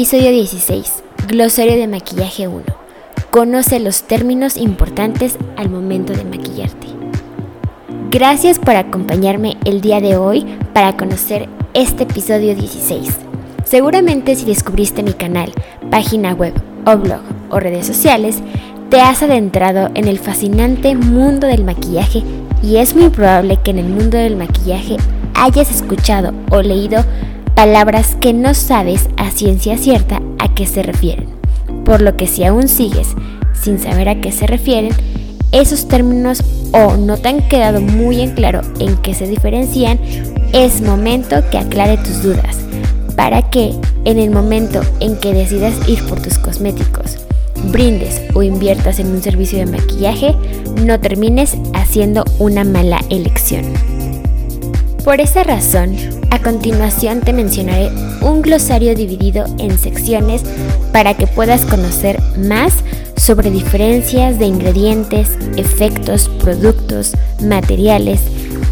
Episodio 16. Glosario de maquillaje 1. Conoce los términos importantes al momento de maquillarte. Gracias por acompañarme el día de hoy para conocer este episodio 16. Seguramente si descubriste mi canal, página web o blog o redes sociales, te has adentrado en el fascinante mundo del maquillaje y es muy probable que en el mundo del maquillaje hayas escuchado o leído palabras que no sabes a ciencia cierta a qué se refieren. Por lo que si aún sigues sin saber a qué se refieren, esos términos o no te han quedado muy en claro en qué se diferencian, es momento que aclare tus dudas para que en el momento en que decidas ir por tus cosméticos, brindes o inviertas en un servicio de maquillaje, no termines haciendo una mala elección. Por esa razón, a continuación te mencionaré un glosario dividido en secciones para que puedas conocer más sobre diferencias de ingredientes, efectos, productos, materiales,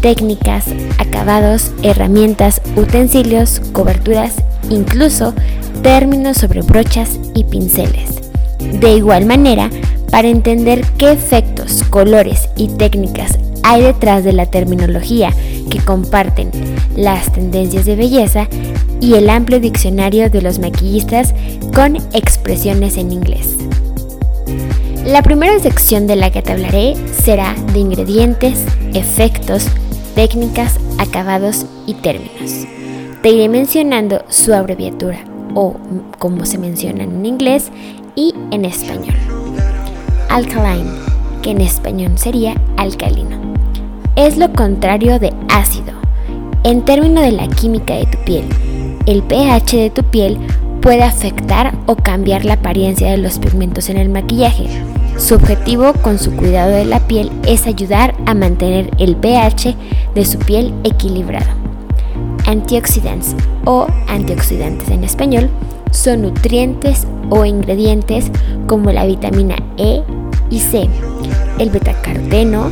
técnicas, acabados, herramientas, utensilios, coberturas, incluso términos sobre brochas y pinceles. De igual manera, para entender qué efectos, colores y técnicas hay detrás de la terminología que comparten las tendencias de belleza y el amplio diccionario de los maquillistas con expresiones en inglés. La primera sección de la que te hablaré será de ingredientes, efectos, técnicas, acabados y términos. Te iré mencionando su abreviatura o como se menciona en inglés y en español. Alkaline, que en español sería alcalino es lo contrario de ácido. En términos de la química de tu piel, el pH de tu piel puede afectar o cambiar la apariencia de los pigmentos en el maquillaje. Su objetivo con su cuidado de la piel es ayudar a mantener el pH de su piel equilibrado. Antioxidantes o antioxidantes en español son nutrientes o ingredientes como la vitamina E y C, el betacaroteno,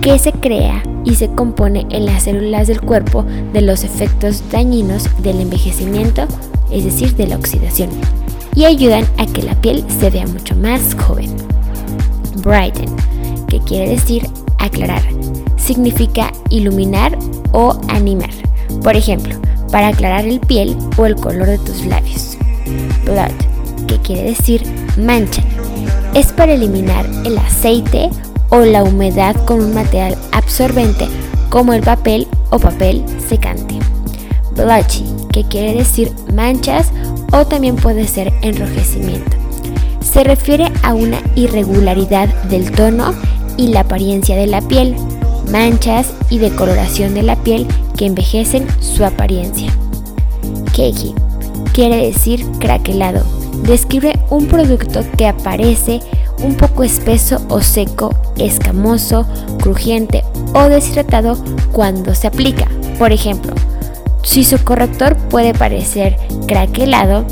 que se crea y se compone en las células del cuerpo de los efectos dañinos del envejecimiento, es decir, de la oxidación, y ayudan a que la piel se vea mucho más joven. Brighten, que quiere decir aclarar, significa iluminar o animar. Por ejemplo, para aclarar el piel o el color de tus labios. Blood, que quiere decir mancha, es para eliminar el aceite o la humedad con un material absorbente como el papel o papel secante. Blotchy, que quiere decir manchas o también puede ser enrojecimiento. Se refiere a una irregularidad del tono y la apariencia de la piel, manchas y decoloración de la piel que envejecen su apariencia. Keiki quiere decir craquelado. Describe un producto que aparece un poco espeso o seco, escamoso, crujiente o deshidratado cuando se aplica. Por ejemplo, si su corrector puede parecer craquelado,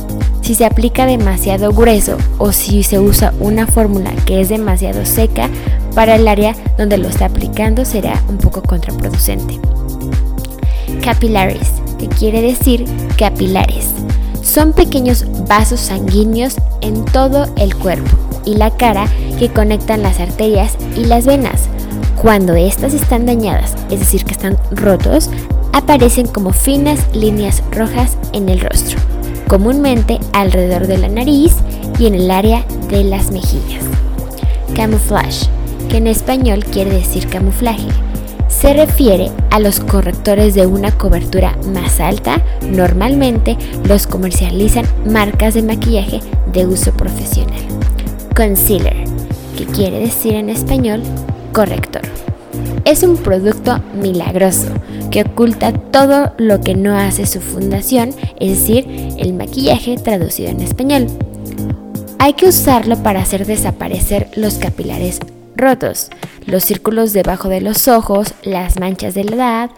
si se aplica demasiado grueso o si se usa una fórmula que es demasiado seca, para el área donde lo está aplicando será un poco contraproducente. Capillaries, que quiere decir capilares. Son pequeños vasos sanguíneos en todo el cuerpo y la cara que conectan las arterias y las venas. Cuando estas están dañadas, es decir, que están rotos, aparecen como finas líneas rojas en el rostro comúnmente alrededor de la nariz y en el área de las mejillas. Camouflage, que en español quiere decir camuflaje, se refiere a los correctores de una cobertura más alta. Normalmente los comercializan marcas de maquillaje de uso profesional. Concealer, que quiere decir en español corrector. Es un producto milagroso que oculta todo lo que no hace su fundación, es decir, el maquillaje traducido en español. Hay que usarlo para hacer desaparecer los capilares rotos, los círculos debajo de los ojos, las manchas de la edad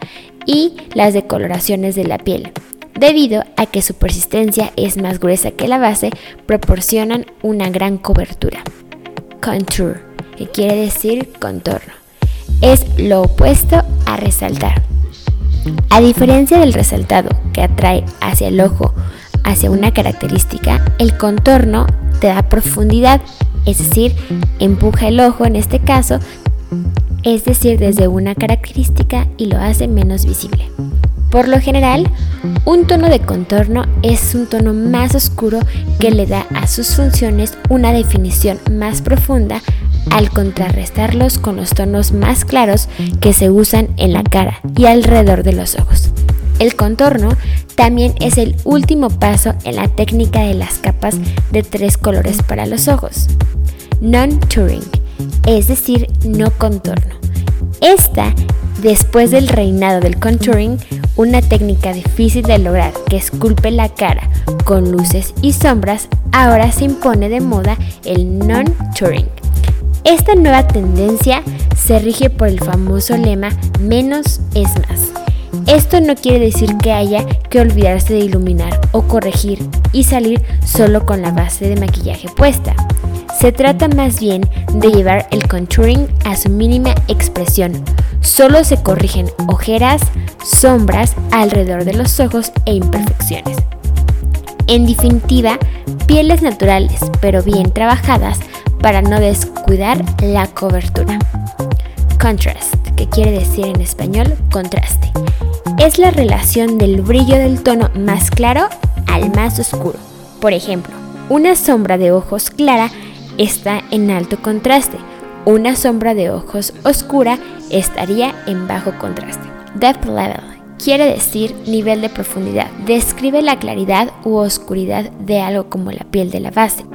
y las decoloraciones de la piel. Debido a que su persistencia es más gruesa que la base, proporcionan una gran cobertura. Contour, que quiere decir contorno, es lo opuesto a resaltar. A diferencia del resaltado que atrae hacia el ojo, hacia una característica, el contorno te da profundidad, es decir, empuja el ojo en este caso, es decir, desde una característica y lo hace menos visible. Por lo general, un tono de contorno es un tono más oscuro que le da a sus funciones una definición más profunda al contrarrestarlos con los tonos más claros que se usan en la cara y alrededor de los ojos. El contorno también es el último paso en la técnica de las capas de tres colores para los ojos. Non-touring, es decir, no contorno. Esta, después del reinado del contouring, una técnica difícil de lograr que esculpe la cara con luces y sombras, ahora se impone de moda el non-touring esta nueva tendencia se rige por el famoso lema menos es más. Esto no quiere decir que haya que olvidarse de iluminar o corregir y salir solo con la base de maquillaje puesta. Se trata más bien de llevar el contouring a su mínima expresión. Solo se corrigen ojeras, sombras alrededor de los ojos e imperfecciones. En definitiva, pieles naturales pero bien trabajadas para no descuidar la cobertura. Contrast, que quiere decir en español contraste, es la relación del brillo del tono más claro al más oscuro. Por ejemplo, una sombra de ojos clara está en alto contraste, una sombra de ojos oscura estaría en bajo contraste. Depth level quiere decir nivel de profundidad. Describe la claridad u oscuridad de algo como la piel de la base.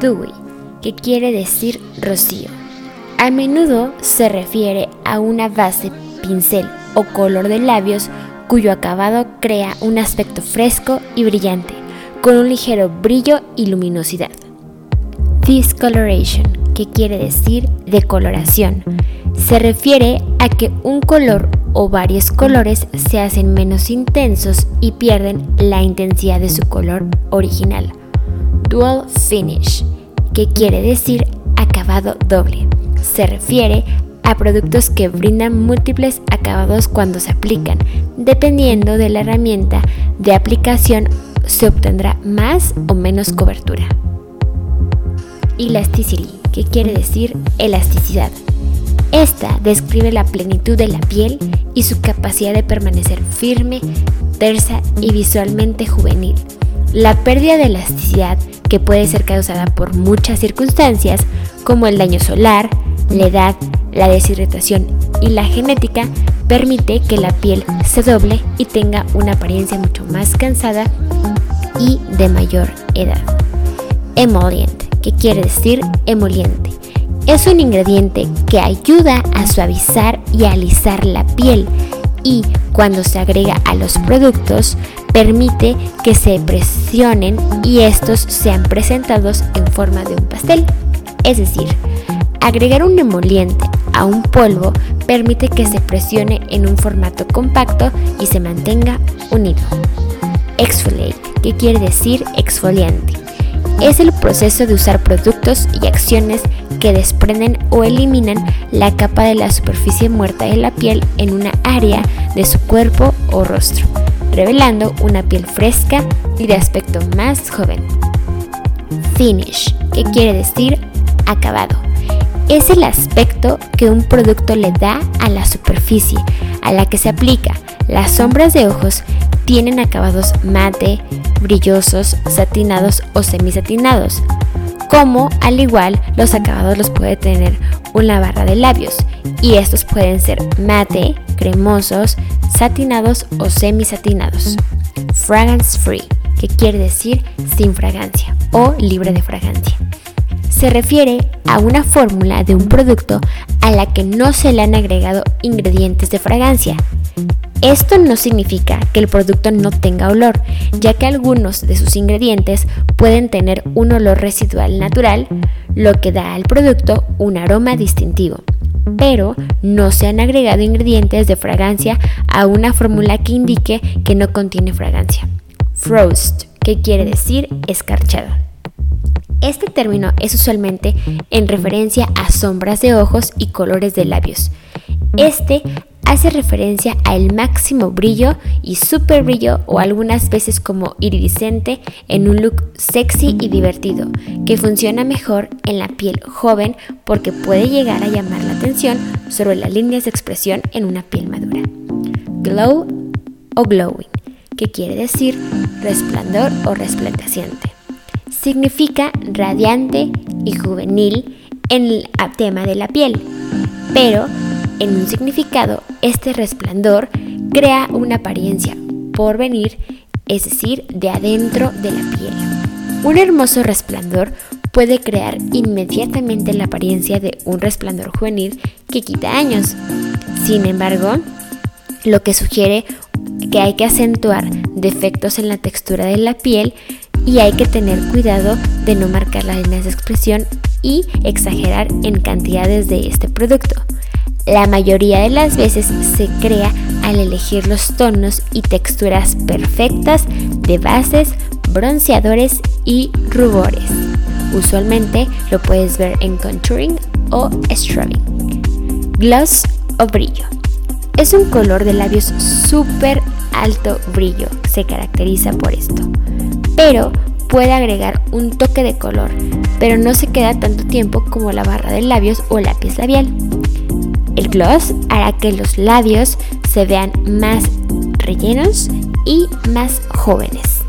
Dewy que quiere decir rocío. A menudo se refiere a una base, pincel o color de labios cuyo acabado crea un aspecto fresco y brillante, con un ligero brillo y luminosidad. Discoloration, que quiere decir decoloración, se refiere a que un color o varios colores se hacen menos intensos y pierden la intensidad de su color original. Dual Finish que quiere decir acabado doble. Se refiere a productos que brindan múltiples acabados cuando se aplican. Dependiendo de la herramienta de aplicación, se obtendrá más o menos cobertura. Elasticity, que quiere decir elasticidad. Esta describe la plenitud de la piel y su capacidad de permanecer firme, tersa y visualmente juvenil. La pérdida de elasticidad que puede ser causada por muchas circunstancias como el daño solar, la edad, la deshidratación y la genética permite que la piel se doble y tenga una apariencia mucho más cansada y de mayor edad. Emollient, que quiere decir emoliente. Es un ingrediente que ayuda a suavizar y alisar la piel y cuando se agrega a los productos permite que se presionen y estos sean presentados en forma de un pastel. Es decir, agregar un emoliente a un polvo permite que se presione en un formato compacto y se mantenga unido. Exfoliate, que quiere decir exfoliante, es el proceso de usar productos y acciones que desprenden o eliminan la capa de la superficie muerta de la piel en una área de su cuerpo o rostro, revelando una piel fresca y de aspecto más joven. Finish, que quiere decir acabado es el aspecto que un producto le da a la superficie a la que se aplica. Las sombras de ojos tienen acabados mate, brillosos, satinados o semisatinados, como al igual los acabados los puede tener una barra de labios y estos pueden ser mate, cremosos, satinados o semisatinados. Fragrance free, que quiere decir sin fragancia o libre de fragancia se refiere a una fórmula de un producto a la que no se le han agregado ingredientes de fragancia. Esto no significa que el producto no tenga olor, ya que algunos de sus ingredientes pueden tener un olor residual natural, lo que da al producto un aroma distintivo. Pero no se han agregado ingredientes de fragancia a una fórmula que indique que no contiene fragancia. Frost, que quiere decir escarchado. Este término es usualmente en referencia a sombras de ojos y colores de labios. Este hace referencia al máximo brillo y super brillo o algunas veces como iridiscente en un look sexy y divertido, que funciona mejor en la piel joven porque puede llegar a llamar la atención sobre las líneas de expresión en una piel madura. Glow o glowing, que quiere decir resplandor o resplandeciente significa radiante y juvenil en el tema de la piel, pero en un significado este resplandor crea una apariencia por venir, es decir, de adentro de la piel. Un hermoso resplandor puede crear inmediatamente la apariencia de un resplandor juvenil que quita años. Sin embargo, lo que sugiere que hay que acentuar defectos en la textura de la piel y hay que tener cuidado de no marcar las líneas de expresión y exagerar en cantidades de este producto. La mayoría de las veces se crea al elegir los tonos y texturas perfectas de bases, bronceadores y rubores. Usualmente lo puedes ver en contouring o strobing. Gloss o brillo. Es un color de labios súper alto brillo, se caracteriza por esto pero puede agregar un toque de color, pero no se queda tanto tiempo como la barra de labios o lápiz labial. El gloss hará que los labios se vean más rellenos y más jóvenes.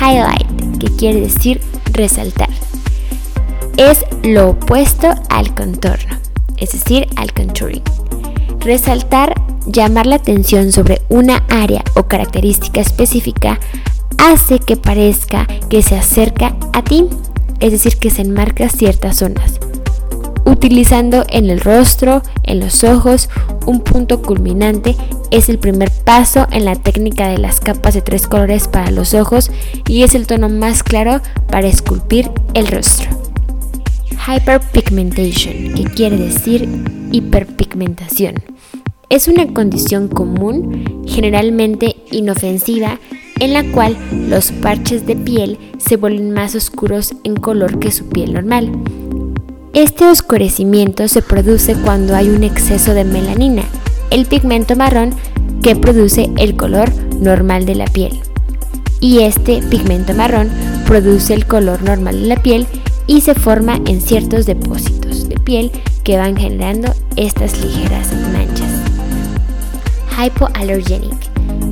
Highlight, que quiere decir resaltar, es lo opuesto al contorno, es decir, al contouring. Resaltar, llamar la atención sobre una área o característica específica hace que parezca que se acerca a ti, es decir, que se enmarca ciertas zonas. Utilizando en el rostro, en los ojos, un punto culminante es el primer paso en la técnica de las capas de tres colores para los ojos y es el tono más claro para esculpir el rostro. Hyperpigmentation, que quiere decir hiperpigmentación. Es una condición común, generalmente inofensiva, en la cual los parches de piel se vuelven más oscuros en color que su piel normal. Este oscurecimiento se produce cuando hay un exceso de melanina, el pigmento marrón que produce el color normal de la piel. Y este pigmento marrón produce el color normal de la piel y se forma en ciertos depósitos de piel que van generando estas ligeras manchas. Hypoallergenic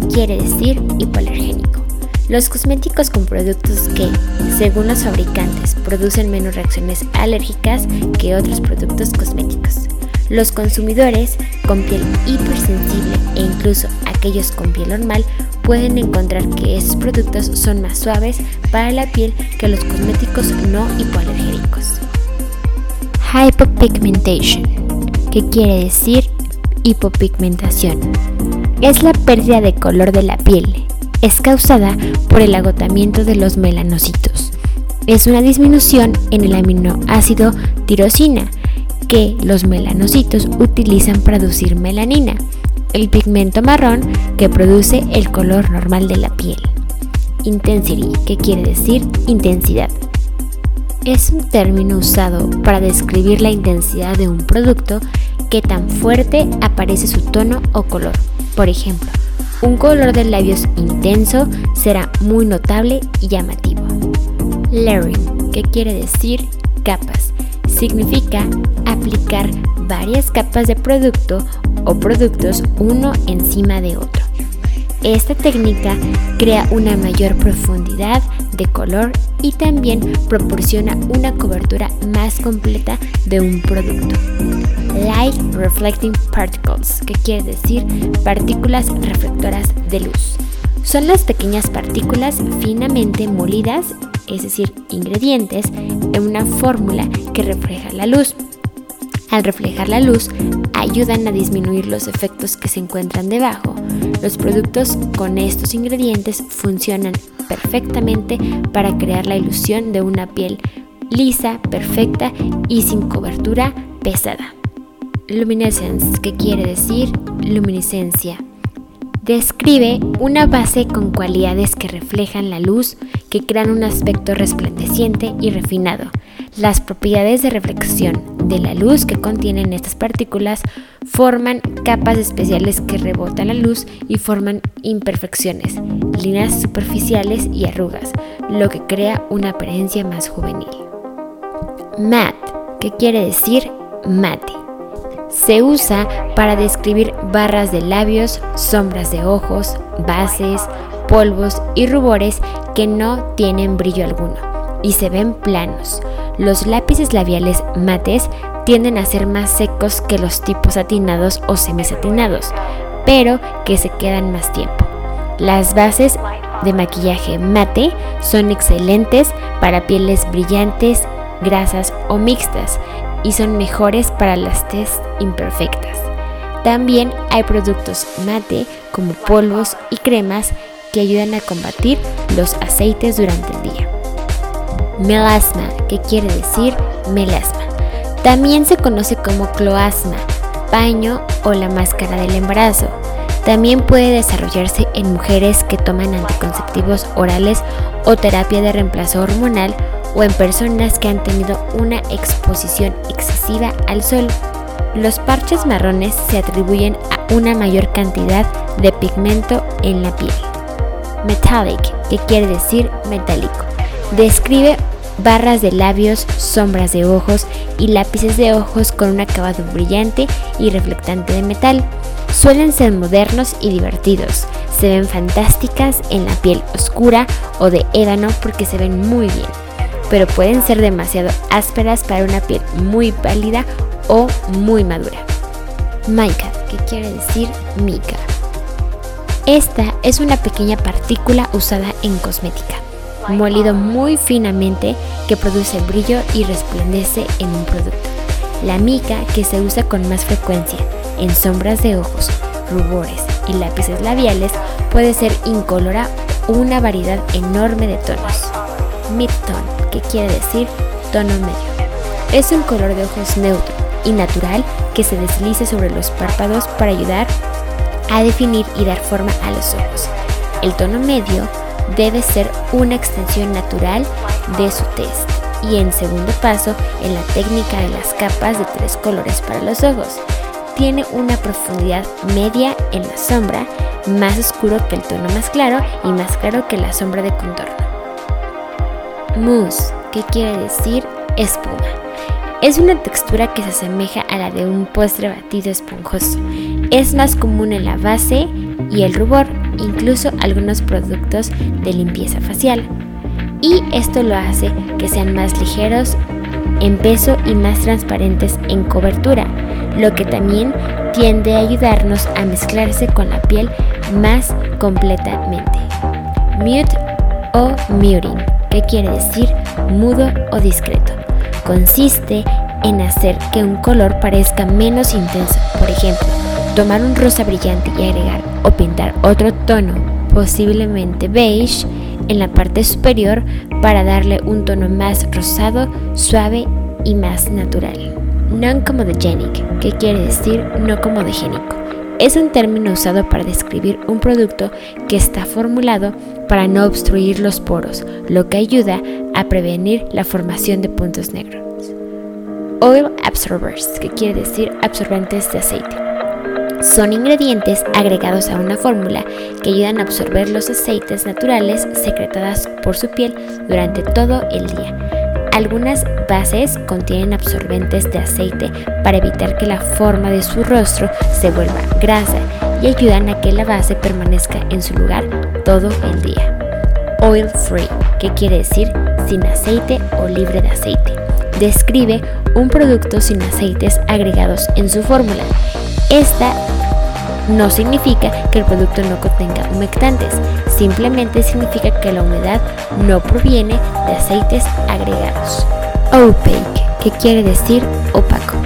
quiere decir hipoalergénico. Los cosméticos con productos que, según los fabricantes, producen menos reacciones alérgicas que otros productos cosméticos. Los consumidores con piel hipersensible e incluso aquellos con piel normal pueden encontrar que estos productos son más suaves para la piel que los cosméticos no hipoalergénicos. Hypopigmentation, que quiere decir hipopigmentación. Es la pérdida de color de la piel. Es causada por el agotamiento de los melanocitos. Es una disminución en el aminoácido tirosina que los melanocitos utilizan para producir melanina, el pigmento marrón que produce el color normal de la piel. Intensity, que quiere decir intensidad. Es un término usado para describir la intensidad de un producto que tan fuerte aparece su tono o color. Por ejemplo, un color de labios intenso será muy notable y llamativo. Layering, que quiere decir capas, significa aplicar varias capas de producto o productos uno encima de otro. Esta técnica crea una mayor profundidad de color y también proporciona una cobertura más completa de un producto. Light Reflecting Particles, que quiere decir partículas reflectoras de luz. Son las pequeñas partículas finamente molidas, es decir, ingredientes, en una fórmula que refleja la luz. Al reflejar la luz, ayudan a disminuir los efectos que se encuentran debajo. Los productos con estos ingredientes funcionan perfectamente para crear la ilusión de una piel lisa, perfecta y sin cobertura pesada. Luminescence, que quiere decir luminiscencia. Describe una base con cualidades que reflejan la luz, que crean un aspecto resplandeciente y refinado. Las propiedades de reflexión de la luz que contienen estas partículas forman capas especiales que rebotan la luz y forman imperfecciones, líneas superficiales y arrugas, lo que crea una apariencia más juvenil. Matte, que quiere decir mate. Se usa para describir barras de labios, sombras de ojos, bases, polvos y rubores que no tienen brillo alguno y se ven planos. Los lápices labiales mates tienden a ser más secos que los tipos satinados o semisatinados, pero que se quedan más tiempo. Las bases de maquillaje mate son excelentes para pieles brillantes, grasas o mixtas y son mejores para las test imperfectas. También hay productos mate como polvos y cremas que ayudan a combatir los aceites durante el día. Melasma, que quiere decir melasma. También se conoce como cloasma, paño o la máscara del embarazo. También puede desarrollarse en mujeres que toman anticonceptivos orales o terapia de reemplazo hormonal o en personas que han tenido una exposición excesiva al sol. Los parches marrones se atribuyen a una mayor cantidad de pigmento en la piel. Metallic, que quiere decir metálico, describe barras de labios, sombras de ojos y lápices de ojos con un acabado brillante y reflectante de metal. Suelen ser modernos y divertidos. Se ven fantásticas en la piel oscura o de ébano porque se ven muy bien pero pueden ser demasiado ásperas para una piel muy pálida o muy madura. Mica, que quiere decir mica. Esta es una pequeña partícula usada en cosmética, molido muy finamente que produce brillo y resplandece en un producto. La mica que se usa con más frecuencia en sombras de ojos, rubores y lápices labiales puede ser incolora o una variedad enorme de tonos. Mid-tone que quiere decir tono medio. Es un color de ojos neutro y natural que se deslice sobre los párpados para ayudar a definir y dar forma a los ojos. El tono medio debe ser una extensión natural de su test y en segundo paso en la técnica de las capas de tres colores para los ojos. Tiene una profundidad media en la sombra, más oscuro que el tono más claro y más claro que la sombra de contorno. Mousse, que quiere decir espuma. Es una textura que se asemeja a la de un postre batido esponjoso. Es más común en la base y el rubor, incluso algunos productos de limpieza facial. Y esto lo hace que sean más ligeros en peso y más transparentes en cobertura. lo que también tiende a ayudarnos a mezclarse con la piel más completamente. Mute o muting, que quiere decir mudo o discreto. Consiste en hacer que un color parezca menos intenso. Por ejemplo, tomar un rosa brillante y agregar o pintar otro tono, posiblemente beige, en la parte superior para darle un tono más rosado, suave y más natural. Non-comedogenic, que quiere decir no comedogénico. Es un término usado para describir un producto que está formulado para no obstruir los poros, lo que ayuda a prevenir la formación de puntos negros. Oil absorbers, que quiere decir absorbentes de aceite. Son ingredientes agregados a una fórmula que ayudan a absorber los aceites naturales secretadas por su piel durante todo el día algunas bases contienen absorbentes de aceite para evitar que la forma de su rostro se vuelva grasa y ayudan a que la base permanezca en su lugar todo el día. Oil free, que quiere decir sin aceite o libre de aceite. Describe un producto sin aceites agregados en su fórmula. Esta no significa que el producto no contenga humectantes, simplemente significa que la humedad no proviene de aceites agregados. Opaque, que quiere decir opaco.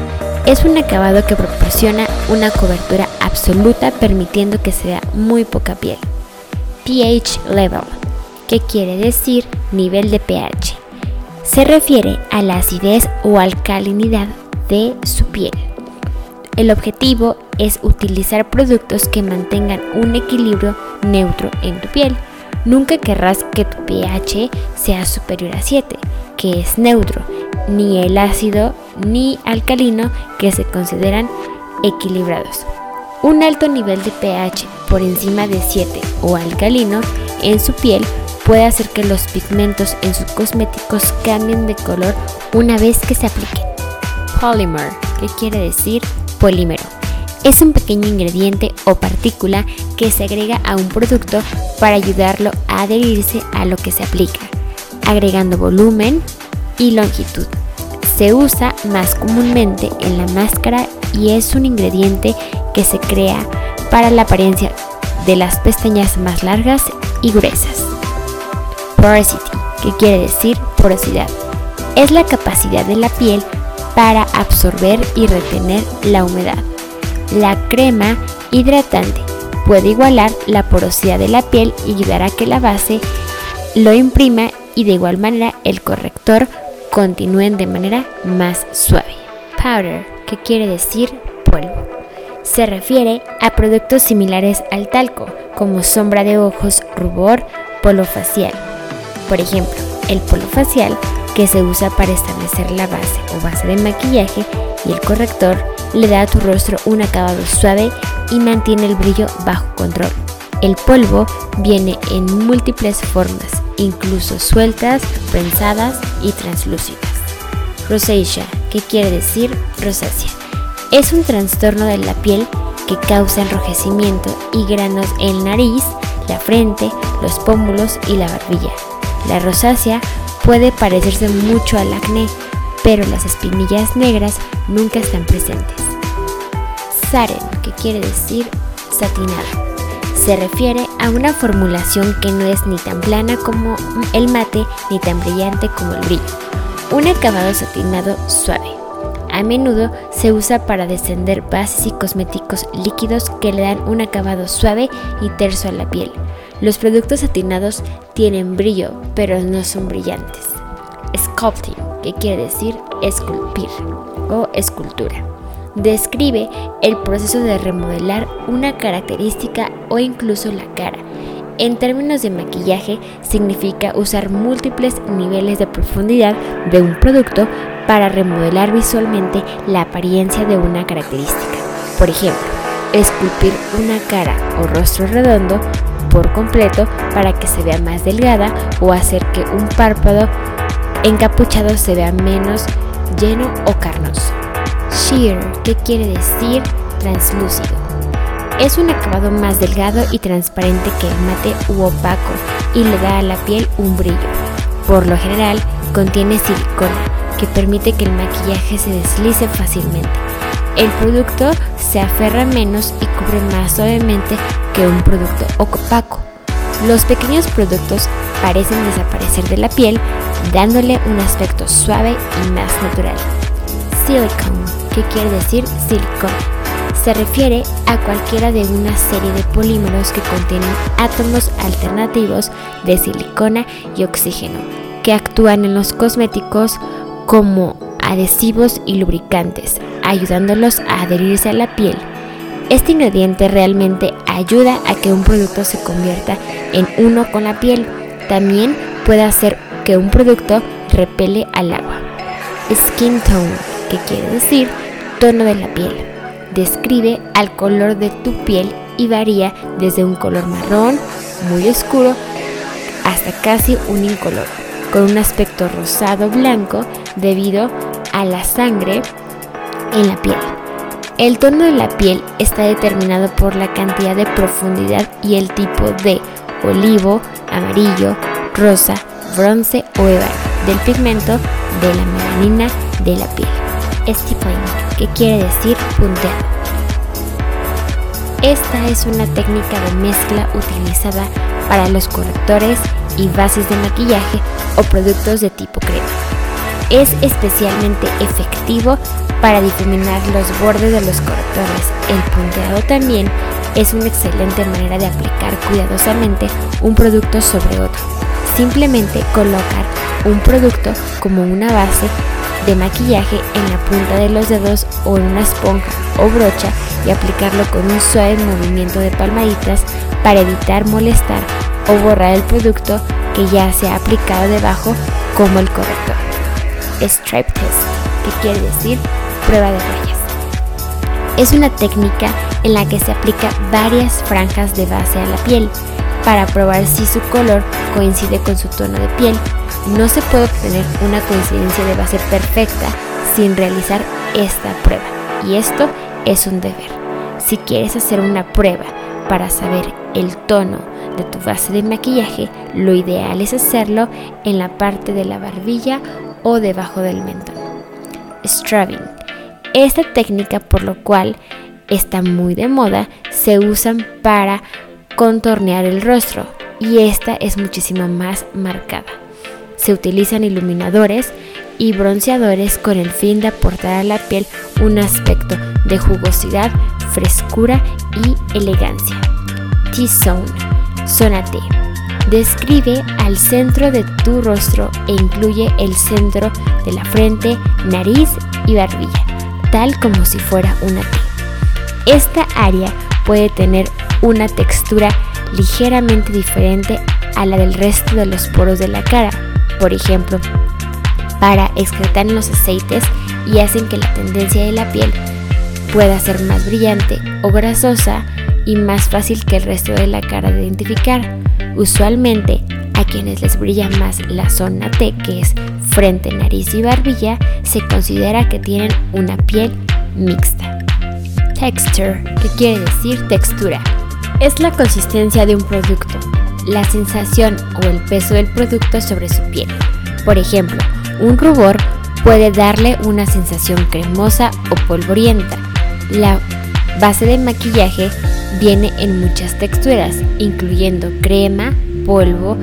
Es un acabado que proporciona una cobertura absoluta permitiendo que sea muy poca piel. pH level, que quiere decir nivel de pH. Se refiere a la acidez o alcalinidad de su piel. El objetivo es utilizar productos que mantengan un equilibrio neutro en tu piel. Nunca querrás que tu pH sea superior a 7, que es neutro, ni el ácido ni alcalino que se consideran equilibrados. Un alto nivel de pH por encima de 7 o alcalino en su piel puede hacer que los pigmentos en sus cosméticos cambien de color una vez que se apliquen. Polymer, que quiere decir polímero. Es un pequeño ingrediente o partícula que se agrega a un producto para ayudarlo a adherirse a lo que se aplica, agregando volumen y longitud. Se usa más comúnmente en la máscara y es un ingrediente que se crea para la apariencia de las pestañas más largas y gruesas. Porosity, que quiere decir porosidad, es la capacidad de la piel para absorber y retener la humedad. La crema hidratante puede igualar la porosidad de la piel y ayudar a que la base lo imprima y de igual manera el corrector continúen de manera más suave. Powder, que quiere decir polvo, se refiere a productos similares al talco, como sombra de ojos, rubor, polvo facial. Por ejemplo, el polvo facial que se usa para establecer la base o base de maquillaje y el corrector le da a tu rostro un acabado suave y mantiene el brillo bajo control. El polvo viene en múltiples formas, incluso sueltas, prensadas y translúcidas. Rosacea, que quiere decir rosácea, es un trastorno de la piel que causa enrojecimiento y granos en la nariz, la frente, los pómulos y la barbilla. La rosácea puede parecerse mucho al acné, pero las espinillas negras nunca están presentes. Saren, que quiere decir satinado, se refiere a una formulación que no es ni tan plana como el mate ni tan brillante como el brillo. Un acabado satinado suave. A menudo se usa para descender bases y cosméticos líquidos que le dan un acabado suave y terso a la piel. Los productos satinados tienen brillo, pero no son brillantes. Sculpting, que quiere decir esculpir o escultura. Describe el proceso de remodelar una característica o incluso la cara. En términos de maquillaje, significa usar múltiples niveles de profundidad de un producto para remodelar visualmente la apariencia de una característica. Por ejemplo, esculpir una cara o rostro redondo por completo para que se vea más delgada o hacer que un párpado encapuchado se vea menos lleno o carnoso. Sheer, que quiere decir translúcido. Es un acabado más delgado y transparente que el mate u opaco y le da a la piel un brillo. Por lo general, contiene silicona, que permite que el maquillaje se deslice fácilmente. El producto se aferra menos y cubre más suavemente que un producto opaco. Los pequeños productos parecen desaparecer de la piel, dándole un aspecto suave y más natural. Silicone, que quiere decir silicona, se refiere a cualquiera de una serie de polímeros que contienen átomos alternativos de silicona y oxígeno, que actúan en los cosméticos como adhesivos y lubricantes, ayudándolos a adherirse a la piel. Este ingrediente realmente ayuda a que un producto se convierta en uno con la piel. También puede hacer que un producto repele al agua. Skin tone, que quiere decir tono de la piel, describe al color de tu piel y varía desde un color marrón muy oscuro hasta casi un incolor, con un aspecto rosado blanco debido a la sangre en la piel. El tono de la piel está determinado por la cantidad de profundidad y el tipo de olivo, amarillo, rosa, bronce o ébano del pigmento de la melanina de la piel. Stippling, que quiere decir punteado. Esta es una técnica de mezcla utilizada para los correctores y bases de maquillaje o productos de tipo crema. Es especialmente efectivo para difuminar los bordes de los correctores. El punteado también es una excelente manera de aplicar cuidadosamente un producto sobre otro. Simplemente colocar un producto como una base de maquillaje en la punta de los dedos o en una esponja o brocha y aplicarlo con un suave movimiento de palmaditas para evitar molestar o borrar el producto que ya se ha aplicado debajo como el corrector. Stripe test, que quiere decir prueba de rayas. Es una técnica en la que se aplica varias franjas de base a la piel para probar si su color coincide con su tono de piel. No se puede obtener una coincidencia de base perfecta sin realizar esta prueba y esto es un deber. Si quieres hacer una prueba para saber el tono de tu base de maquillaje, lo ideal es hacerlo en la parte de la barbilla o debajo del mentón. Strabing. Esta técnica, por lo cual está muy de moda, se usan para contornear el rostro y esta es muchísimo más marcada. Se utilizan iluminadores y bronceadores con el fin de aportar a la piel un aspecto de jugosidad, frescura y elegancia. T-Zone, zona T. Describe al centro de tu rostro e incluye el centro de la frente, nariz y barbilla, tal como si fuera una T. Esta área puede tener una textura ligeramente diferente a la del resto de los poros de la cara, por ejemplo, para excretar los aceites y hacen que la tendencia de la piel pueda ser más brillante o grasosa y más fácil que el resto de la cara de identificar. Usualmente a quienes les brilla más la zona T, que es frente, nariz y barbilla, se considera que tienen una piel mixta. Texture, que quiere decir textura, es la consistencia de un producto, la sensación o el peso del producto sobre su piel. Por ejemplo, un rubor puede darle una sensación cremosa o polvorienta. La base de maquillaje viene en muchas texturas, incluyendo crema, polvo,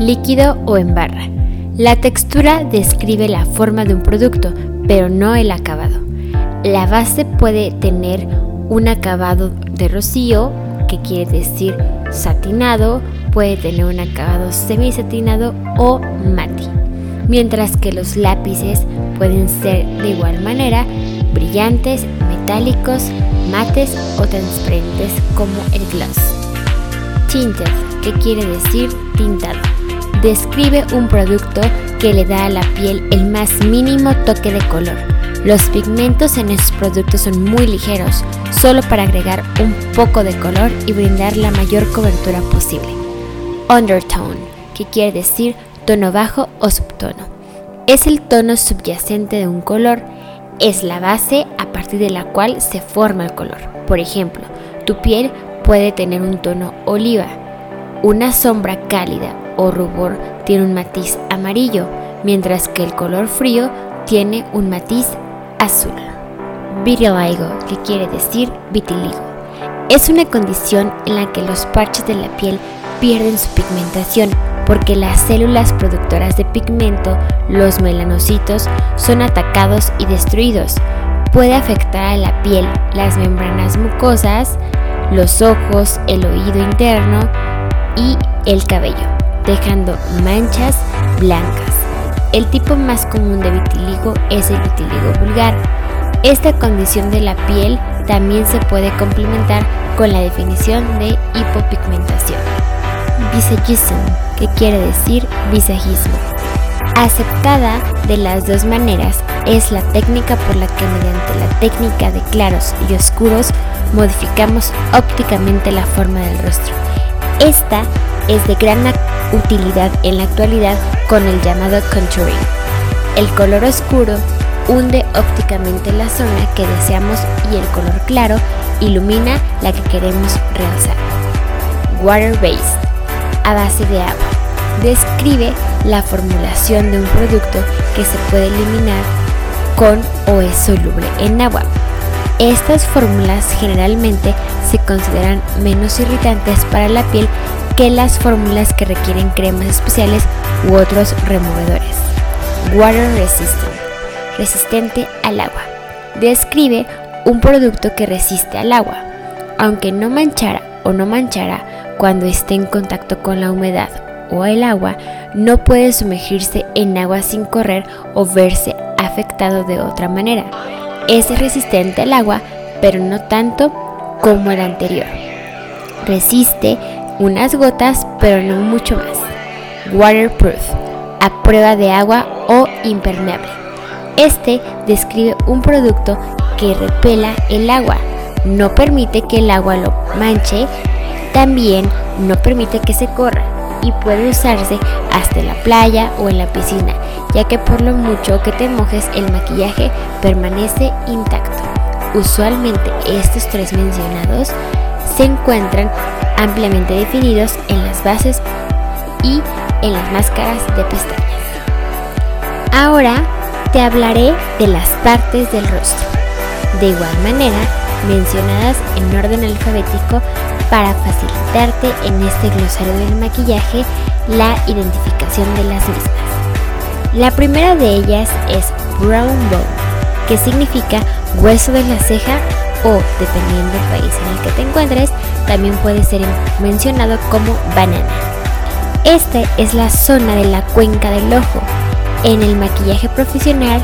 líquido o en barra. La textura describe la forma de un producto, pero no el acabado. La base puede tener un acabado de rocío, que quiere decir satinado, puede tener un acabado semisatinado o mate, mientras que los lápices pueden ser de igual manera brillantes, metálicos, mates o transparentes como el gloss. Tinted, que quiere decir tintado, describe un producto que le da a la piel el más mínimo toque de color. Los pigmentos en estos productos son muy ligeros, solo para agregar un poco de color y brindar la mayor cobertura posible. Undertone, que quiere decir tono bajo o subtono. Es el tono subyacente de un color, es la base a partir de la cual se forma el color. Por ejemplo, tu piel puede tener un tono oliva, una sombra cálida o rubor tiene un matiz amarillo, mientras que el color frío tiene un matiz azul. vitiligo, que quiere decir vitiligo. Es una condición en la que los parches de la piel pierden su pigmentación porque las células productoras de pigmento, los melanocitos, son atacados y destruidos. Puede afectar a la piel, las membranas mucosas, los ojos, el oído interno y el cabello, dejando manchas blancas. El tipo más común de vitiligo es el vitiligo vulgar. Esta condición de la piel también se puede complementar con la definición de hipopigmentación. Visagism, que quiere decir visajismo. Aceptada de las dos maneras es la técnica por la que mediante la técnica de claros y oscuros modificamos ópticamente la forma del rostro. Esta es de gran utilidad en la actualidad con el llamado contouring. El color oscuro hunde ópticamente la zona que deseamos y el color claro ilumina la que queremos realzar. Water based, a base de agua. Describe la formulación de un producto que se puede eliminar con o es soluble en agua. Estas fórmulas generalmente se consideran menos irritantes para la piel que las fórmulas que requieren cremas especiales u otros removedores. Water resistant, resistente al agua. Describe un producto que resiste al agua, aunque no manchara o no manchara cuando esté en contacto con la humedad o el agua, no puede sumergirse en agua sin correr o verse afectado de otra manera es resistente al agua, pero no tanto como el anterior. Resiste unas gotas, pero no mucho más. Waterproof, a prueba de agua o impermeable. Este describe un producto que repela el agua, no permite que el agua lo manche, también no permite que se corra y puede usarse hasta en la playa o en la piscina, ya que por lo mucho que te mojes el maquillaje permanece intacto. Usualmente estos tres mencionados se encuentran ampliamente definidos en las bases y en las máscaras de pestañas. Ahora te hablaré de las partes del rostro, de igual manera mencionadas en orden alfabético para facilitarte en este glosario del maquillaje la identificación de las mismas. La primera de ellas es brown bone, que significa hueso de la ceja o, dependiendo del país en el que te encuentres, también puede ser mencionado como banana. Esta es la zona de la cuenca del ojo. En el maquillaje profesional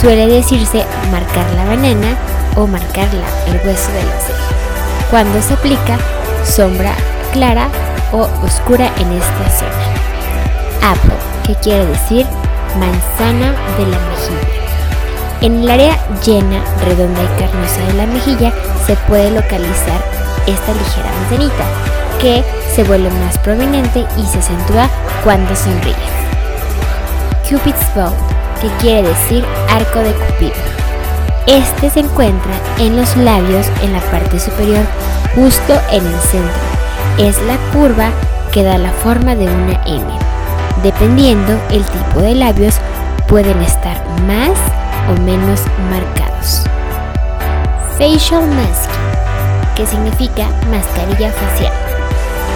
suele decirse marcar la banana o marcarla, el hueso de la ceja. Cuando se aplica sombra clara o oscura en esta zona. Apple, que quiere decir manzana de la mejilla. En el área llena, redonda y carnosa de la mejilla se puede localizar esta ligera manzanita, que se vuelve más prominente y se acentúa cuando sonríe. Cupid's bow, que quiere decir arco de Cupido. Este se encuentra en los labios en la parte superior, justo en el centro. Es la curva que da la forma de una M. Dependiendo el tipo de labios, pueden estar más o menos marcados. Facial mask, que significa mascarilla facial.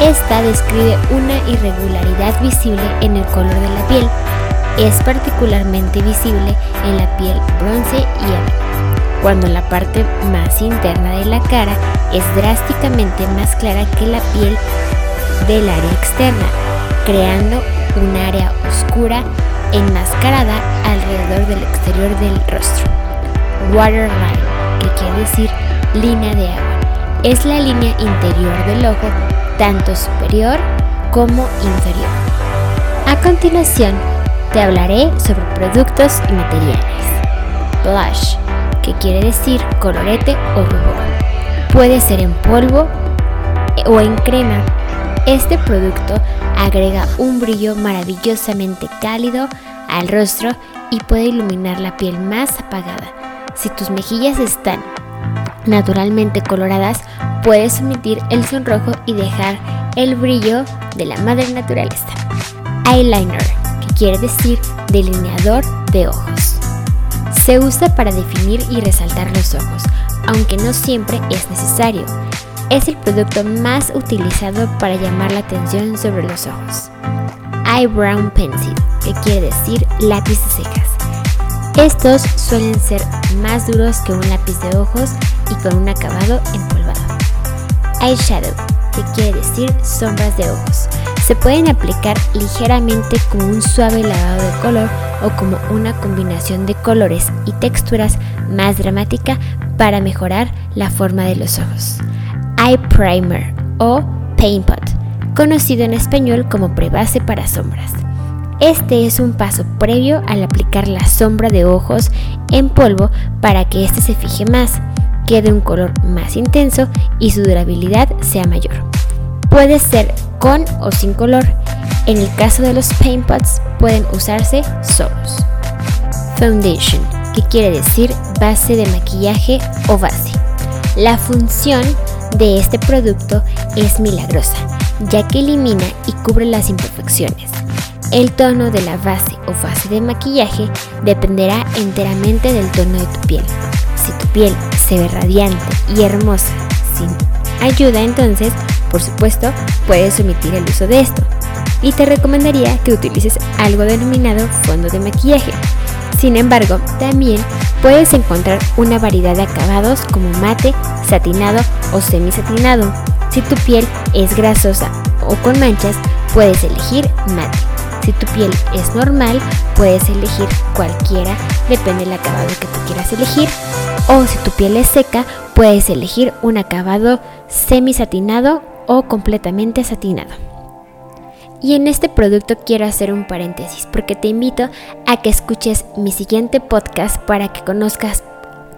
Esta describe una irregularidad visible en el color de la piel. Es particularmente visible en la piel bronce y azul cuando la parte más interna de la cara es drásticamente más clara que la piel del área externa, creando un área oscura enmascarada alrededor del exterior del rostro. Waterline, que quiere decir línea de agua, es la línea interior del ojo, tanto superior como inferior. A continuación, te hablaré sobre productos y materiales. Blush que quiere decir colorete o rubor. Puede ser en polvo o en crema. Este producto agrega un brillo maravillosamente cálido al rostro y puede iluminar la piel más apagada. Si tus mejillas están naturalmente coloradas, puedes omitir el sonrojo y dejar el brillo de la madre naturaleza. Eyeliner, que quiere decir delineador de ojos. Se usa para definir y resaltar los ojos, aunque no siempre es necesario. Es el producto más utilizado para llamar la atención sobre los ojos. Eyebrow Pencil, que quiere decir lápiz de cejas. Estos suelen ser más duros que un lápiz de ojos y con un acabado empolvado. Eyeshadow, que quiere decir sombras de ojos. Se pueden aplicar ligeramente como un suave lavado de color o como una combinación de colores y texturas más dramática para mejorar la forma de los ojos. Eye Primer o Paint Pot, conocido en español como prebase para sombras. Este es un paso previo al aplicar la sombra de ojos en polvo para que éste se fije más, quede un color más intenso y su durabilidad sea mayor. Puede ser con o sin color. En el caso de los paint pots pueden usarse solos. Foundation, que quiere decir base de maquillaje o base. La función de este producto es milagrosa, ya que elimina y cubre las imperfecciones. El tono de la base o base de maquillaje dependerá enteramente del tono de tu piel. Si tu piel se ve radiante y hermosa sin ayuda, entonces, por supuesto, puedes omitir el uso de esto. Y te recomendaría que utilices algo denominado fondo de maquillaje. Sin embargo, también puedes encontrar una variedad de acabados como mate, satinado o semisatinado. Si tu piel es grasosa o con manchas, puedes elegir mate. Si tu piel es normal, puedes elegir cualquiera, depende del acabado que tú quieras elegir. O si tu piel es seca, puedes elegir un acabado semi-satinado o completamente satinado. Y en este producto quiero hacer un paréntesis porque te invito a que escuches mi siguiente podcast para que conozcas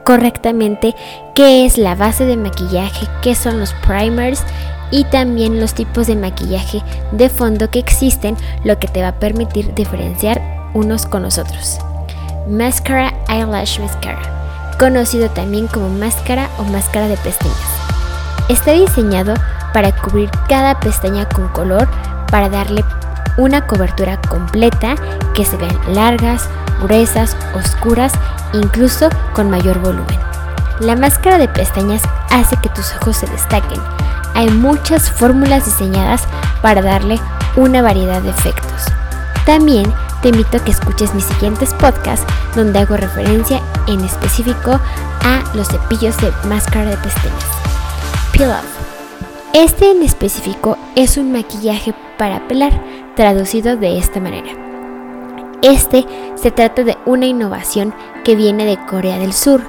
correctamente qué es la base de maquillaje, qué son los primers y también los tipos de maquillaje de fondo que existen, lo que te va a permitir diferenciar unos con los otros. Mascara Eyelash Mascara, conocido también como máscara o máscara de pestañas. Está diseñado para cubrir cada pestaña con color para darle una cobertura completa que se vean largas, gruesas, oscuras, incluso con mayor volumen. La máscara de pestañas hace que tus ojos se destaquen, hay muchas fórmulas diseñadas para darle una variedad de efectos. También te invito a que escuches mis siguientes podcasts donde hago referencia en específico a los cepillos de máscara de pestañas. Peel Off. Este en específico es un maquillaje para pelar, traducido de esta manera. Este se trata de una innovación que viene de Corea del Sur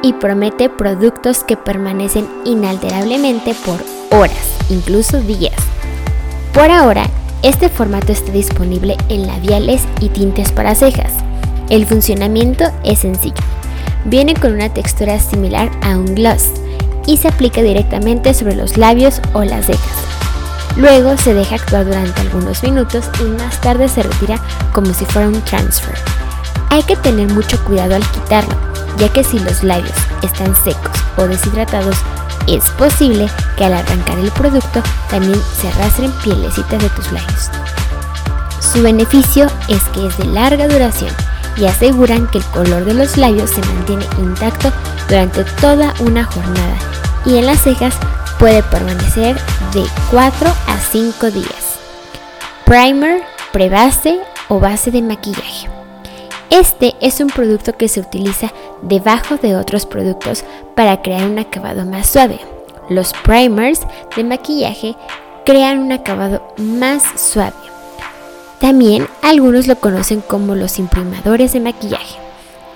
y promete productos que permanecen inalterablemente por horas, incluso días. Por ahora, este formato está disponible en labiales y tintes para cejas. El funcionamiento es sencillo. Viene con una textura similar a un gloss y se aplica directamente sobre los labios o las cejas. Luego se deja actuar durante algunos minutos y más tarde se retira como si fuera un transfer. Hay que tener mucho cuidado al quitarlo, ya que si los labios están secos o deshidratados es posible que al arrancar el producto también se arrastren pielecitas de tus labios. Su beneficio es que es de larga duración y aseguran que el color de los labios se mantiene intacto durante toda una jornada y en las cejas puede permanecer de 4 a 5 días. Primer, prebase o base de maquillaje. Este es un producto que se utiliza debajo de otros productos para crear un acabado más suave. Los primers de maquillaje crean un acabado más suave. También algunos lo conocen como los imprimadores de maquillaje.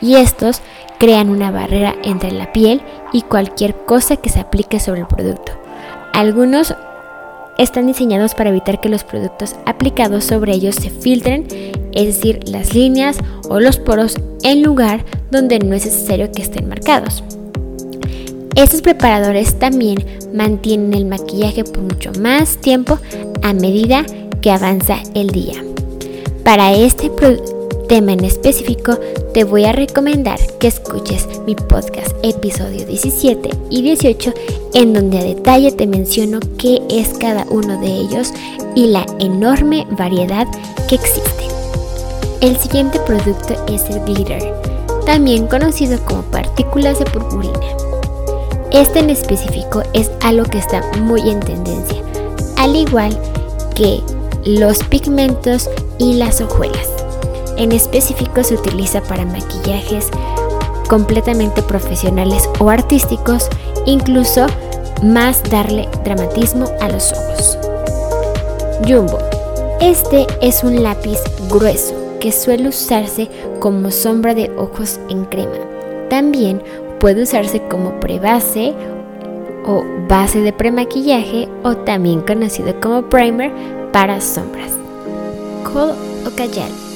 Y estos crean una barrera entre la piel y cualquier cosa que se aplique sobre el producto. Algunos están diseñados para evitar que los productos aplicados sobre ellos se filtren, es decir, las líneas o los poros en lugar donde no es necesario que estén marcados. Estos preparadores también mantienen el maquillaje por mucho más tiempo a medida que avanza el día. Para este tema en específico, te voy a recomendar que escuches mi podcast episodio 17 y 18 en donde a detalle te menciono qué es cada uno de ellos y la enorme variedad que existe. El siguiente producto es el glitter, también conocido como partículas de purpurina. Este en específico es algo que está muy en tendencia, al igual que los pigmentos y las hojuelas. En específico se utiliza para maquillajes completamente profesionales o artísticos, incluso más darle dramatismo a los ojos. Jumbo. Este es un lápiz grueso que suele usarse como sombra de ojos en crema. También puede usarse como prebase o base de premaquillaje o también conocido como primer para sombras. Kohl o.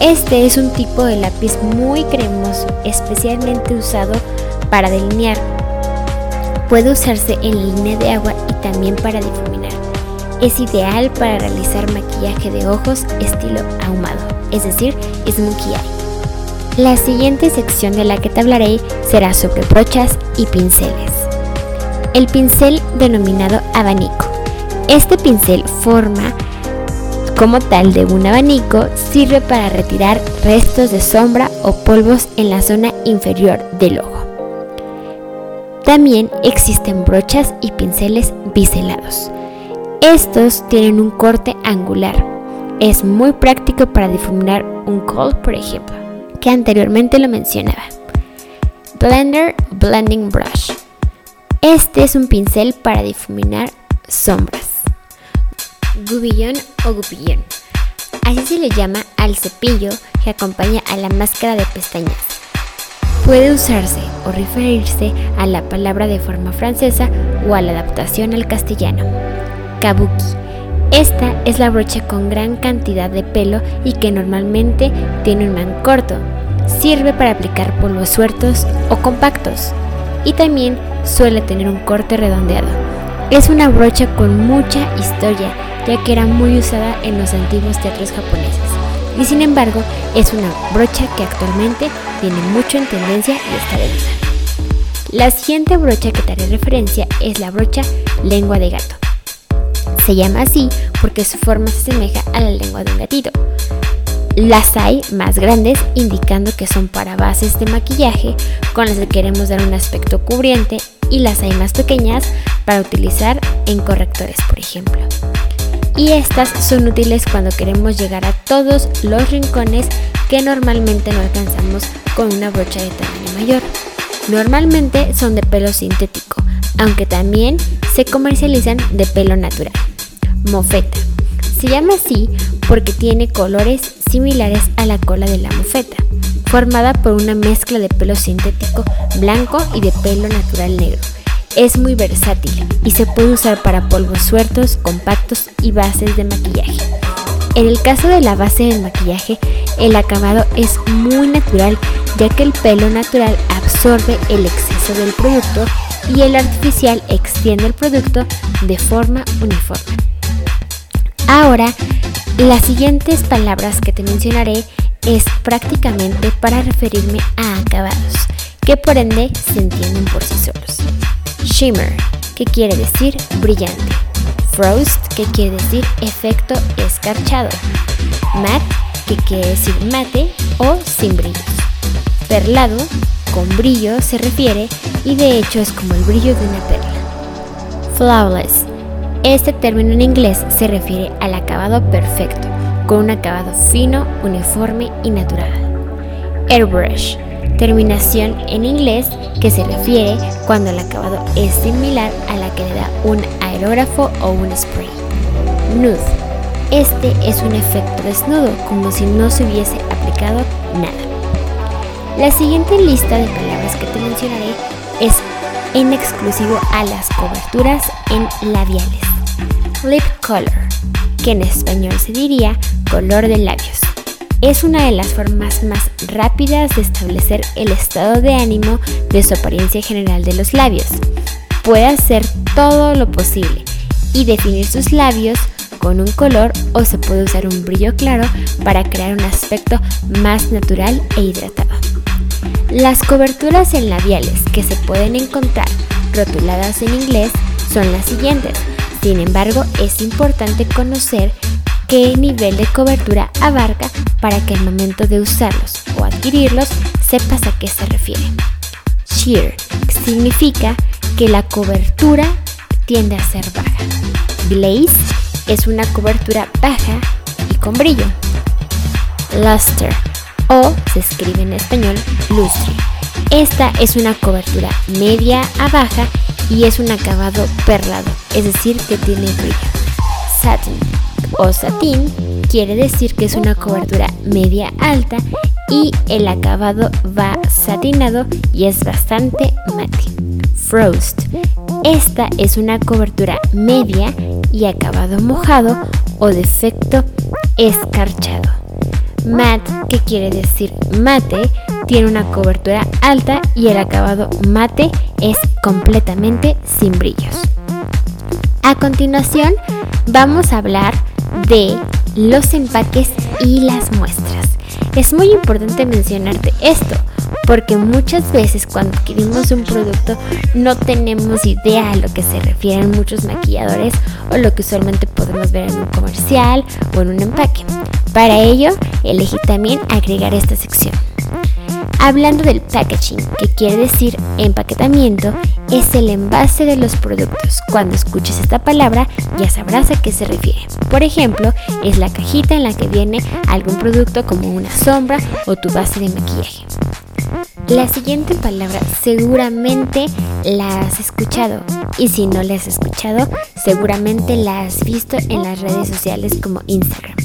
Este es un tipo de lápiz muy cremoso, especialmente usado para delinear. Puede usarse en línea de agua y también para difuminar. Es ideal para realizar maquillaje de ojos estilo ahumado, es decir, smokey eye. La siguiente sección de la que te hablaré será sobre brochas y pinceles. El pincel denominado abanico. Este pincel forma como tal de un abanico sirve para retirar restos de sombra o polvos en la zona inferior del ojo. También existen brochas y pinceles biselados. Estos tienen un corte angular. Es muy práctico para difuminar un cold, por ejemplo, que anteriormente lo mencionaba. Blender Blending Brush. Este es un pincel para difuminar sombras. Gubillón o gupillón. Así se le llama al cepillo que acompaña a la máscara de pestañas. Puede usarse o referirse a la palabra de forma francesa o a la adaptación al castellano. Kabuki. Esta es la brocha con gran cantidad de pelo y que normalmente tiene un man corto. Sirve para aplicar polvos sueltos o compactos y también suele tener un corte redondeado. Es una brocha con mucha historia ya que era muy usada en los antiguos teatros japoneses. Y sin embargo, es una brocha que actualmente tiene mucho en tendencia y está de moda. La siguiente brocha que te haré referencia es la brocha lengua de gato. Se llama así porque su forma se asemeja a la lengua de un gatito. Las hay más grandes indicando que son para bases de maquillaje con las que queremos dar un aspecto cubriente y las hay más pequeñas para utilizar en correctores, por ejemplo y estas son útiles cuando queremos llegar a todos los rincones que normalmente no alcanzamos con una brocha de tamaño mayor. Normalmente son de pelo sintético, aunque también se comercializan de pelo natural. Mofeta. Se llama así porque tiene colores similares a la cola de la mofeta, formada por una mezcla de pelo sintético blanco y de pelo natural negro es muy versátil y se puede usar para polvos sueltos, compactos y bases de maquillaje. En el caso de la base de maquillaje, el acabado es muy natural ya que el pelo natural absorbe el exceso del producto y el artificial extiende el producto de forma uniforme. Ahora, las siguientes palabras que te mencionaré es prácticamente para referirme a acabados, que por ende se entienden por sí solos. Shimmer, que quiere decir brillante. Frost, que quiere decir efecto escarchado. Matte, que quiere decir mate o sin brillos. Perlado, con brillo se refiere y de hecho es como el brillo de una perla. Flawless. Este término en inglés se refiere al acabado perfecto, con un acabado fino, uniforme y natural. Airbrush terminación en inglés que se refiere cuando el acabado es similar a la que le da un aerógrafo o un spray. Nude. Este es un efecto desnudo, como si no se hubiese aplicado nada. La siguiente lista de palabras que te mencionaré es en exclusivo a las coberturas en labiales. Lip color, que en español se diría color de labios es una de las formas más rápidas de establecer el estado de ánimo de su apariencia general de los labios. Puede hacer todo lo posible y definir sus labios con un color o se puede usar un brillo claro para crear un aspecto más natural e hidratado. Las coberturas en labiales que se pueden encontrar rotuladas en inglés son las siguientes. Sin embargo, es importante conocer qué nivel de cobertura abarca para que al momento de usarlos o adquirirlos sepas a qué se refiere. Sheer significa que la cobertura tiende a ser baja. Glaze es una cobertura baja y con brillo. Luster o se escribe en español lustre. Esta es una cobertura media a baja y es un acabado perlado, es decir, que tiene brillo. Satin o satín quiere decir que es una cobertura media alta y el acabado va satinado y es bastante mate. Frost. Esta es una cobertura media y acabado mojado o defecto escarchado. Matte, que quiere decir mate, tiene una cobertura alta y el acabado mate es completamente sin brillos. A continuación vamos a hablar de los empaques y las muestras. Es muy importante mencionarte esto porque muchas veces cuando adquirimos un producto no tenemos idea a lo que se refieren muchos maquilladores o lo que usualmente podemos ver en un comercial o en un empaque. Para ello, elegí también agregar esta sección. Hablando del packaging, que quiere decir empaquetamiento, es el envase de los productos. Cuando escuches esta palabra ya sabrás a qué se refiere. Por ejemplo, es la cajita en la que viene algún producto como una sombra o tu base de maquillaje. La siguiente palabra seguramente la has escuchado y si no la has escuchado seguramente la has visto en las redes sociales como Instagram.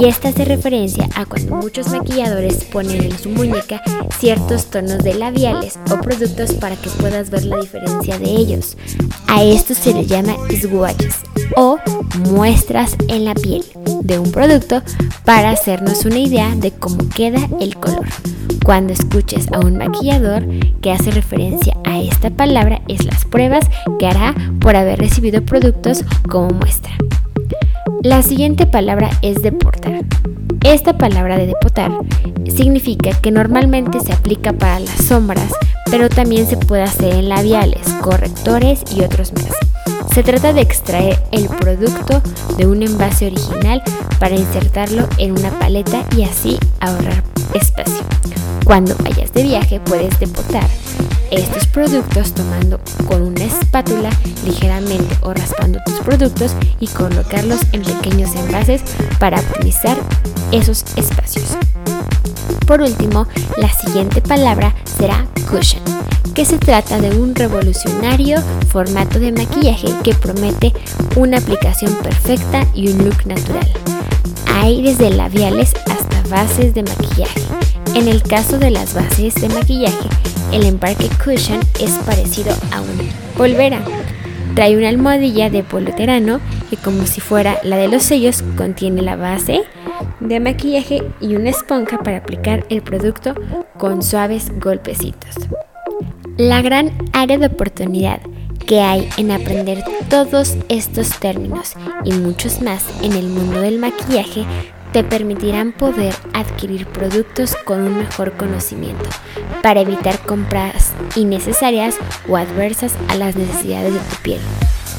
Y esta hace referencia a cuando muchos maquilladores ponen en su muñeca ciertos tonos de labiales o productos para que puedas ver la diferencia de ellos. A esto se le llama swatches o muestras en la piel de un producto para hacernos una idea de cómo queda el color. Cuando escuches a un maquillador que hace referencia a esta palabra es las pruebas que hará por haber recibido productos como muestra. La siguiente palabra es deportar. Esta palabra de deportar significa que normalmente se aplica para las sombras, pero también se puede hacer en labiales, correctores y otros más. Se trata de extraer el producto de un envase original para insertarlo en una paleta y así ahorrar espacio. Cuando vayas de viaje puedes depotar estos productos tomando con una espátula ligeramente o raspando tus productos y colocarlos en pequeños envases para optimizar esos espacios. Por último, la siguiente palabra será cushion, que se trata de un revolucionario formato de maquillaje que promete una aplicación perfecta y un look natural. Hay desde labiales hasta bases de maquillaje. En el caso de las bases de maquillaje, el empaque cushion es parecido a una polvera. Trae una almohadilla de poloterano que como si fuera la de los sellos contiene la base de maquillaje y una esponja para aplicar el producto con suaves golpecitos. La gran área de oportunidad que hay en aprender todos estos términos y muchos más en el mundo del maquillaje te permitirán poder adquirir productos con un mejor conocimiento para evitar compras innecesarias o adversas a las necesidades de tu piel.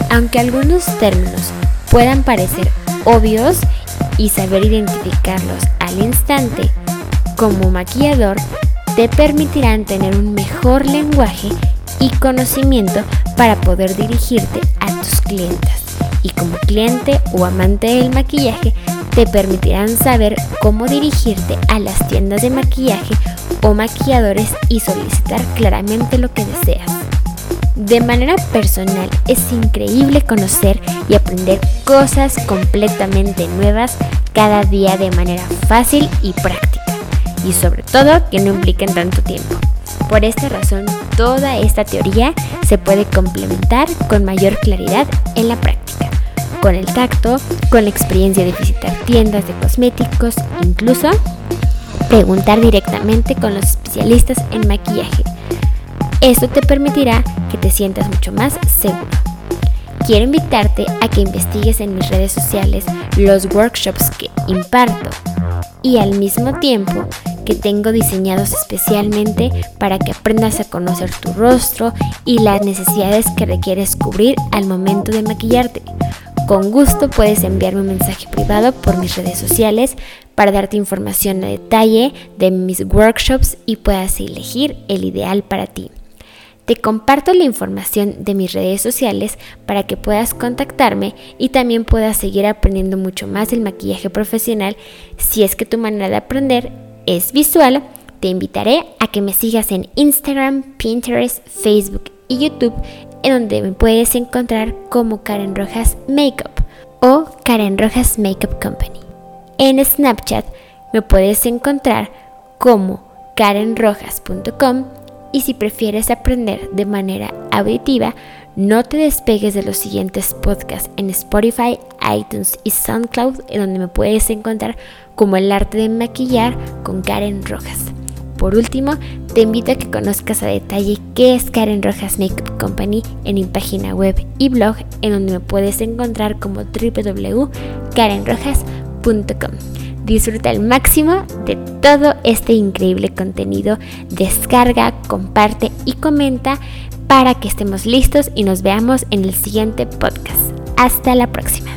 Aunque algunos términos puedan parecer obvios y saber identificarlos al instante, como maquillador te permitirán tener un mejor lenguaje y conocimiento para poder dirigirte a tus clientes. Y como cliente o amante del maquillaje, te permitirán saber cómo dirigirte a las tiendas de maquillaje o maquilladores y solicitar claramente lo que deseas. De manera personal es increíble conocer y aprender cosas completamente nuevas cada día de manera fácil y práctica. Y sobre todo que no impliquen tanto tiempo. Por esta razón, toda esta teoría se puede complementar con mayor claridad en la práctica con el tacto, con la experiencia de visitar tiendas de cosméticos, incluso preguntar directamente con los especialistas en maquillaje. Esto te permitirá que te sientas mucho más seguro. Quiero invitarte a que investigues en mis redes sociales los workshops que imparto y al mismo tiempo que tengo diseñados especialmente para que aprendas a conocer tu rostro y las necesidades que requieres cubrir al momento de maquillarte. Con gusto puedes enviarme un mensaje privado por mis redes sociales para darte información a detalle de mis workshops y puedas elegir el ideal para ti. Te comparto la información de mis redes sociales para que puedas contactarme y también puedas seguir aprendiendo mucho más del maquillaje profesional. Si es que tu manera de aprender es visual, te invitaré a que me sigas en Instagram, Pinterest, Facebook y YouTube, en donde me puedes encontrar como Karen Rojas Makeup o Karen Rojas Makeup Company. En Snapchat me puedes encontrar como karenrojas.com y si prefieres aprender de manera auditiva, no te despegues de los siguientes podcasts en Spotify, iTunes y SoundCloud, en donde me puedes encontrar como el arte de maquillar con Karen Rojas. Por último, te invito a que conozcas a detalle qué es Karen Rojas Makeup Company en mi página web y blog, en donde me puedes encontrar como www.karenrojas.com. Disfruta al máximo de todo este increíble contenido. Descarga, comparte y comenta para que estemos listos y nos veamos en el siguiente podcast. Hasta la próxima.